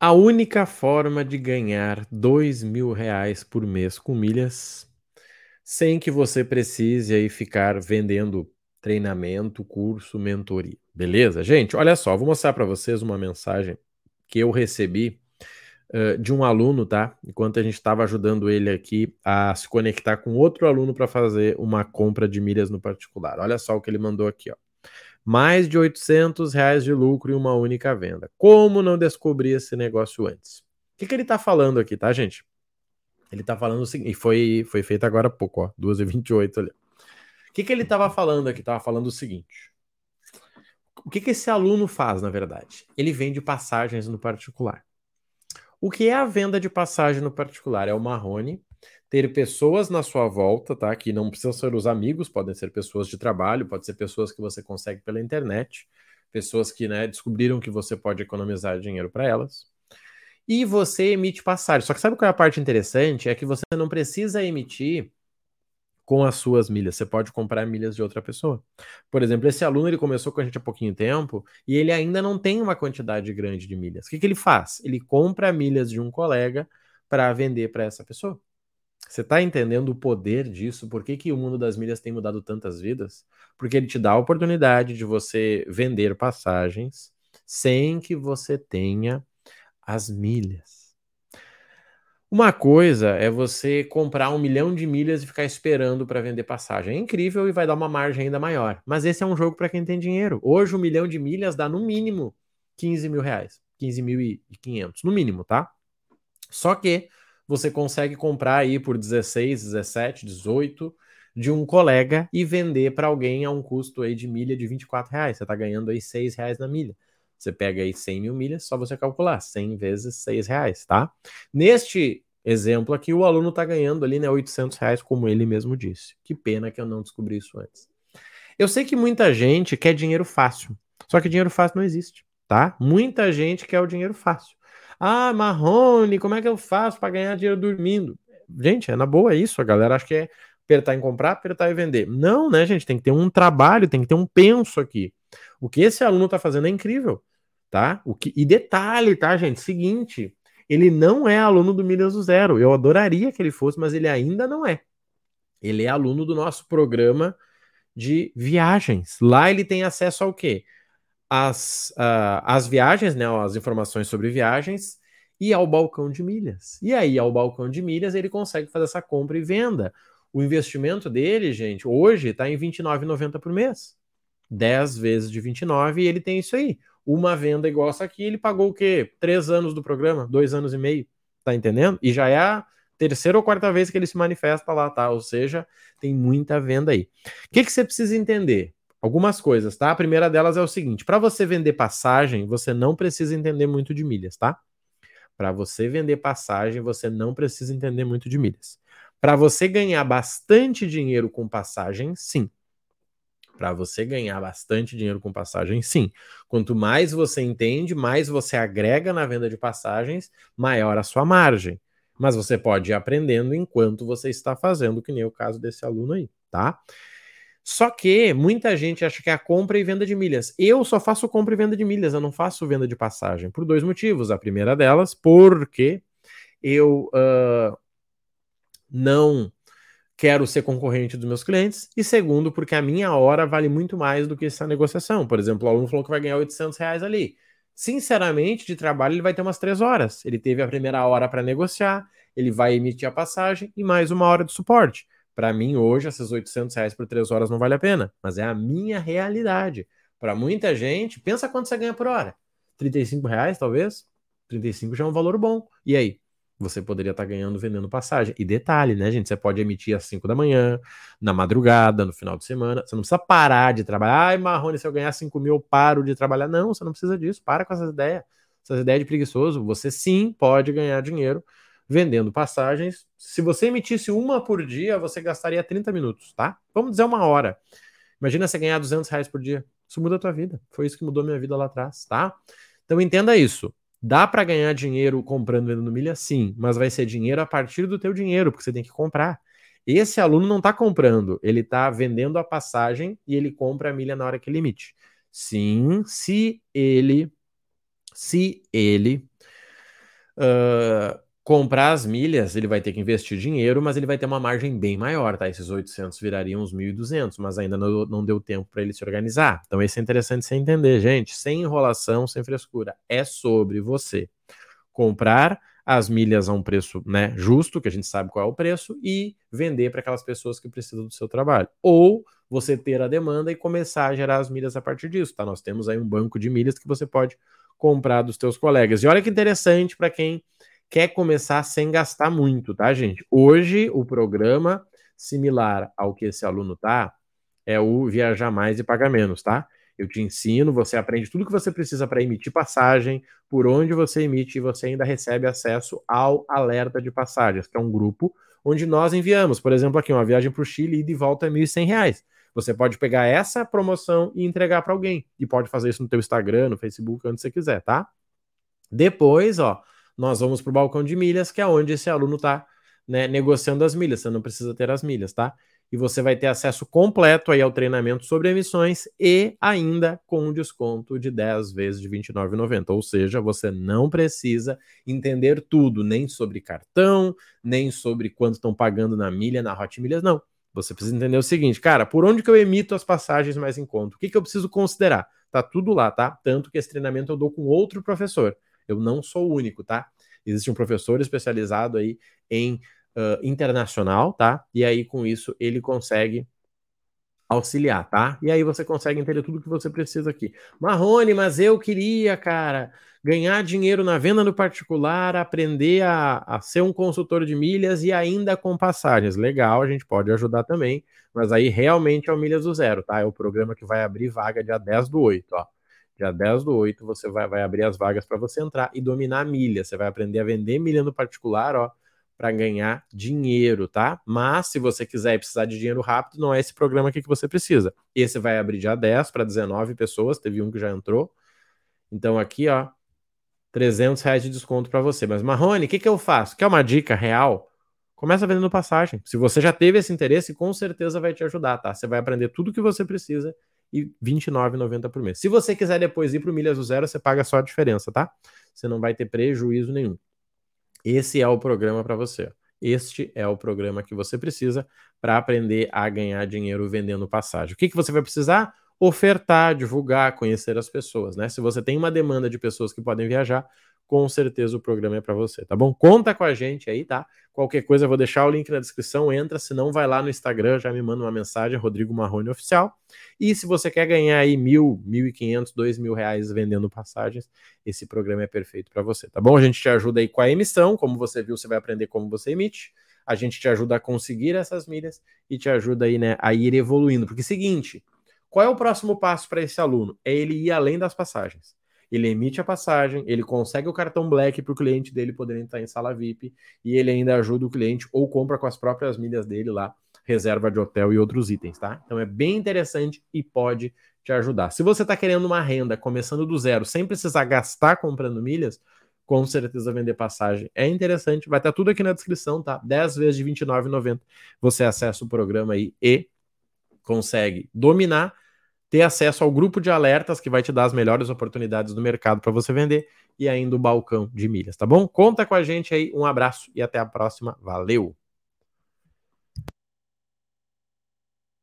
A única forma de ganhar dois mil reais por mês com milhas, sem que você precise aí ficar vendendo treinamento, curso, mentoria. Beleza, gente? Olha só, vou mostrar para vocês uma mensagem que eu recebi uh, de um aluno, tá? Enquanto a gente estava ajudando ele aqui a se conectar com outro aluno para fazer uma compra de milhas no particular. Olha só o que ele mandou aqui, ó. Mais de 800 reais de lucro em uma única venda. Como não descobrir esse negócio antes? O que, que ele está falando aqui, tá, gente? Ele está falando o seguinte, e foi, foi feito agora há pouco, ó, 2h28 ali. O que, que ele estava falando aqui? Estava falando o seguinte. O que, que esse aluno faz, na verdade? Ele vende passagens no particular. O que é a venda de passagem no particular? É o Marrone ter pessoas na sua volta, tá? Que não precisam ser os amigos, podem ser pessoas de trabalho, pode ser pessoas que você consegue pela internet, pessoas que né, descobriram que você pode economizar dinheiro para elas. E você emite passagem. Só que sabe qual é a parte interessante? É que você não precisa emitir com as suas milhas. Você pode comprar milhas de outra pessoa. Por exemplo, esse aluno ele começou com a gente há pouquinho tempo e ele ainda não tem uma quantidade grande de milhas. O que, que ele faz? Ele compra milhas de um colega para vender para essa pessoa. Você está entendendo o poder disso? Por que, que o mundo das milhas tem mudado tantas vidas? Porque ele te dá a oportunidade de você vender passagens sem que você tenha as milhas. Uma coisa é você comprar um milhão de milhas e ficar esperando para vender passagem. É incrível e vai dar uma margem ainda maior. Mas esse é um jogo para quem tem dinheiro. Hoje, um milhão de milhas dá no mínimo 15 mil reais. 15.500, no mínimo, tá? Só que você consegue comprar aí por 16, 17, 18 de um colega e vender para alguém a um custo aí de milha de 24 reais. Você está ganhando aí 6 reais na milha. Você pega aí 100 mil milhas, só você calcular, 100 vezes 6 reais, tá? Neste exemplo aqui, o aluno está ganhando ali, né, 800 reais, como ele mesmo disse. Que pena que eu não descobri isso antes. Eu sei que muita gente quer dinheiro fácil, só que dinheiro fácil não existe, tá? Muita gente quer o dinheiro fácil. Ah, Marrone, como é que eu faço para ganhar dinheiro dormindo? Gente, é na boa isso, a galera acha que é apertar em comprar, apertar e vender. Não, né, gente? Tem que ter um trabalho, tem que ter um penso aqui. O que esse aluno está fazendo é incrível, tá? O que... E detalhe, tá, gente? Seguinte, ele não é aluno do Milhas do Zero. Eu adoraria que ele fosse, mas ele ainda não é. Ele é aluno do nosso programa de viagens. Lá ele tem acesso ao quê? As, uh, as viagens, né? As informações sobre viagens e ao balcão de milhas. E aí, ao balcão de milhas, ele consegue fazer essa compra e venda. O investimento dele, gente, hoje está em R$29,90 por mês. 10 vezes de 29 e ele tem isso aí. Uma venda igual essa aqui, ele pagou o quê? Três anos do programa, dois anos e meio, tá entendendo? E já é a terceira ou quarta vez que ele se manifesta lá, tá? Ou seja, tem muita venda aí. O que, que você precisa entender? Algumas coisas, tá? A primeira delas é o seguinte: para você vender passagem, você não precisa entender muito de milhas, tá? Para você vender passagem, você não precisa entender muito de milhas. Para você ganhar bastante dinheiro com passagem, sim. Para você ganhar bastante dinheiro com passagem, sim. Quanto mais você entende, mais você agrega na venda de passagens, maior a sua margem. Mas você pode ir aprendendo enquanto você está fazendo, que nem o caso desse aluno aí, tá? Só que muita gente acha que é a compra e venda de milhas. Eu só faço compra e venda de milhas, eu não faço venda de passagem. Por dois motivos. A primeira delas, porque eu uh, não quero ser concorrente dos meus clientes, e segundo, porque a minha hora vale muito mais do que essa negociação. Por exemplo, o aluno falou que vai ganhar 800 reais ali. Sinceramente, de trabalho ele vai ter umas três horas. Ele teve a primeira hora para negociar, ele vai emitir a passagem e mais uma hora de suporte. Para mim, hoje, esses 800 reais por três horas não vale a pena, mas é a minha realidade. Para muita gente, pensa quanto você ganha por hora. 35 reais, talvez? 35 já é um valor bom. E aí? você poderia estar tá ganhando vendendo passagem. E detalhe, né, gente? Você pode emitir às 5 da manhã, na madrugada, no final de semana. Você não precisa parar de trabalhar. Ai, Marrone, se eu ganhar 5 mil, eu paro de trabalhar. Não, você não precisa disso. Para com essas ideias. Essas ideias de preguiçoso. Você sim pode ganhar dinheiro vendendo passagens. Se você emitisse uma por dia, você gastaria 30 minutos, tá? Vamos dizer uma hora. Imagina você ganhar 200 reais por dia. Isso muda a tua vida. Foi isso que mudou minha vida lá atrás, tá? Então entenda isso. Dá para ganhar dinheiro comprando e vendendo milha? Sim, mas vai ser dinheiro a partir do teu dinheiro, porque você tem que comprar. Esse aluno não está comprando, ele está vendendo a passagem e ele compra a milha na hora que limite. Sim, se ele se ele uh, comprar as milhas, ele vai ter que investir dinheiro, mas ele vai ter uma margem bem maior, tá? Esses 800 virariam uns 1.200, mas ainda não, não deu tempo para ele se organizar. Então, isso é interessante você entender, gente. Sem enrolação, sem frescura. É sobre você comprar as milhas a um preço né, justo, que a gente sabe qual é o preço, e vender para aquelas pessoas que precisam do seu trabalho. Ou você ter a demanda e começar a gerar as milhas a partir disso, tá? Nós temos aí um banco de milhas que você pode comprar dos teus colegas. E olha que interessante para quem quer começar sem gastar muito, tá, gente? Hoje, o programa similar ao que esse aluno tá é o Viajar Mais e Pagar Menos, tá? Eu te ensino, você aprende tudo que você precisa para emitir passagem, por onde você emite e você ainda recebe acesso ao alerta de passagens, que é um grupo onde nós enviamos, por exemplo, aqui uma viagem para o Chile e de volta é R$ 1.100. Você pode pegar essa promoção e entregar para alguém. E pode fazer isso no teu Instagram, no Facebook, onde você quiser, tá? Depois, ó, nós vamos para o balcão de milhas, que é onde esse aluno está né, negociando as milhas. Você não precisa ter as milhas, tá? e você vai ter acesso completo aí ao treinamento sobre emissões e ainda com um desconto de 10 vezes de R$ 29,90. Ou seja, você não precisa entender tudo, nem sobre cartão, nem sobre quanto estão pagando na milha, na Hot Milhas, não. Você precisa entender o seguinte, cara, por onde que eu emito as passagens mais em conta? O que, que eu preciso considerar? Tá tudo lá, tá? Tanto que esse treinamento eu dou com outro professor. Eu não sou o único, tá? Existe um professor especializado aí em uh, internacional, tá? E aí com isso ele consegue auxiliar, tá? E aí você consegue entender tudo que você precisa aqui. Marrone, mas eu queria, cara, ganhar dinheiro na venda no particular, aprender a, a ser um consultor de milhas e ainda com passagens. Legal, a gente pode ajudar também, mas aí realmente é o Milhas do Zero, tá? É o programa que vai abrir vaga dia 10 do 8, ó. Dia 10 do 8 você vai, vai abrir as vagas para você entrar e dominar a milha. Você vai aprender a vender milha no particular, ó para ganhar dinheiro, tá? Mas se você quiser e precisar de dinheiro rápido, não é esse programa aqui que você precisa. Esse vai abrir dia 10 para 19 pessoas, teve um que já entrou. Então aqui, ó, 300 reais de desconto para você. Mas Marrone, o que, que eu faço? Quer uma dica real? Começa vendendo passagem. Se você já teve esse interesse, com certeza vai te ajudar, tá? Você vai aprender tudo que você precisa e R$29,90 por mês. Se você quiser depois ir para o Milhas do Zero, você paga só a diferença, tá? Você não vai ter prejuízo nenhum. Esse é o programa para você. Este é o programa que você precisa para aprender a ganhar dinheiro vendendo passagem. O que, que você vai precisar? Ofertar, divulgar, conhecer as pessoas, né? Se você tem uma demanda de pessoas que podem viajar, com certeza o programa é para você, tá bom? Conta com a gente aí, tá? Qualquer coisa eu vou deixar o link na descrição, entra, se não vai lá no Instagram, já me manda uma mensagem, Rodrigo Marrone Oficial. E se você quer ganhar aí mil, mil e quinhentos, dois mil reais vendendo passagens, esse programa é perfeito para você, tá bom? A gente te ajuda aí com a emissão, como você viu, você vai aprender como você emite. A gente te ajuda a conseguir essas milhas e te ajuda aí, né, a ir evoluindo. Porque seguinte, qual é o próximo passo para esse aluno? É ele ir além das passagens ele emite a passagem, ele consegue o cartão Black para o cliente dele poder entrar em sala VIP e ele ainda ajuda o cliente ou compra com as próprias milhas dele lá, reserva de hotel e outros itens, tá? Então é bem interessante e pode te ajudar. Se você está querendo uma renda começando do zero, sem precisar gastar comprando milhas, com certeza vender passagem é interessante. Vai estar tá tudo aqui na descrição, tá? 10 vezes de R$29,90. Você acessa o programa aí e consegue dominar ter acesso ao grupo de alertas que vai te dar as melhores oportunidades do mercado para você vender e ainda o balcão de milhas, tá bom? Conta com a gente aí, um abraço e até a próxima. Valeu!